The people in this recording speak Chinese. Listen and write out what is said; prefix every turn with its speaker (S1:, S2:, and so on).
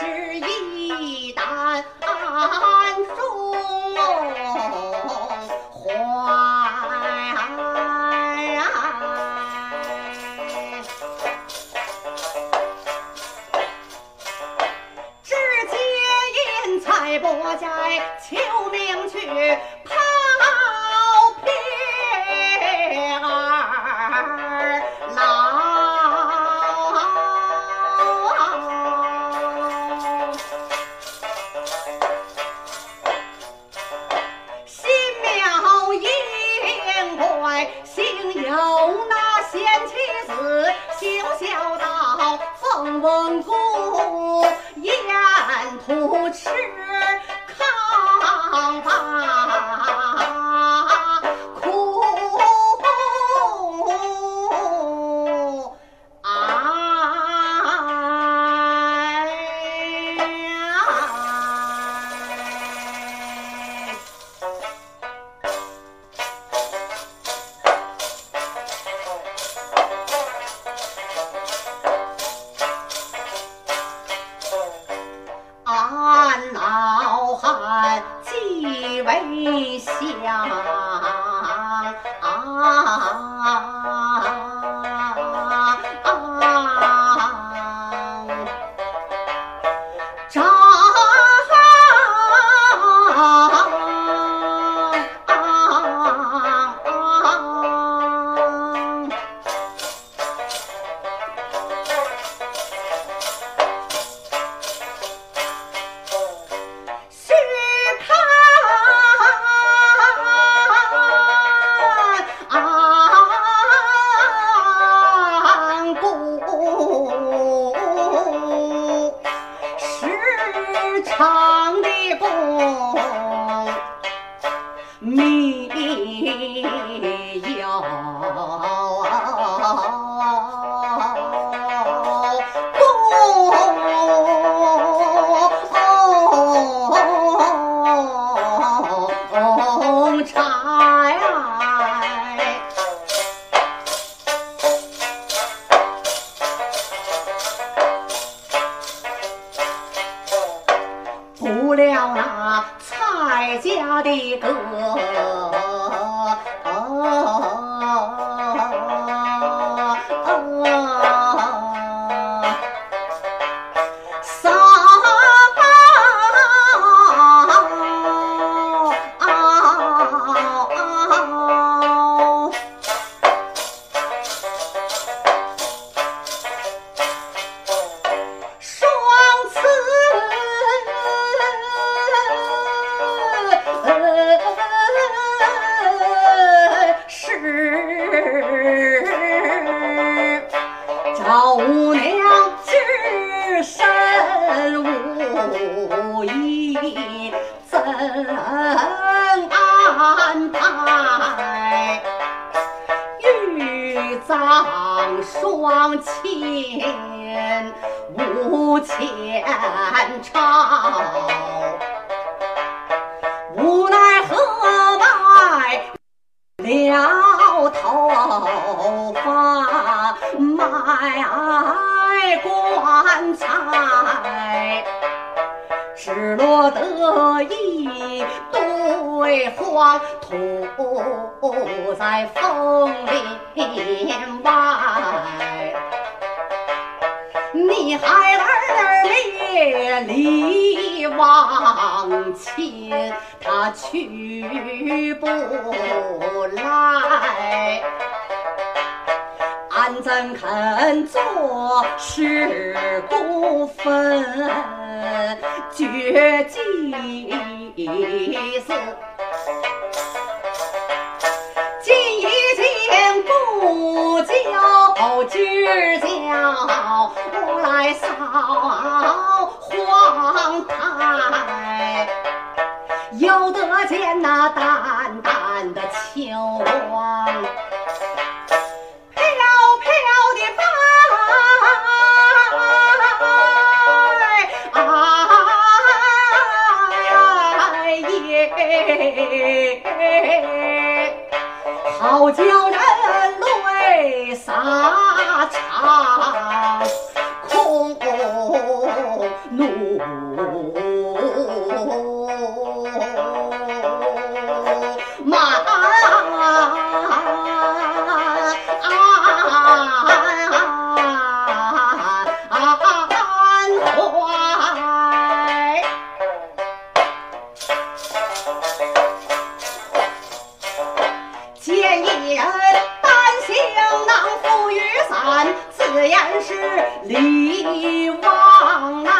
S1: 是一担重怀。只见银才帛在秋明去。贤妻子，行孝道，奉文公，为祥张唱的歌的歌，双亲无前朝，无奈何来了头发卖棺材。只落得堆黄土在枫林外。你孩儿别离忘亲，他去不来。怎肯做事不分，绝计思？今已经不教知教，我来扫黄台。有得见那淡淡的秋见一人，单行囊，负雨伞，自言是李旺啊。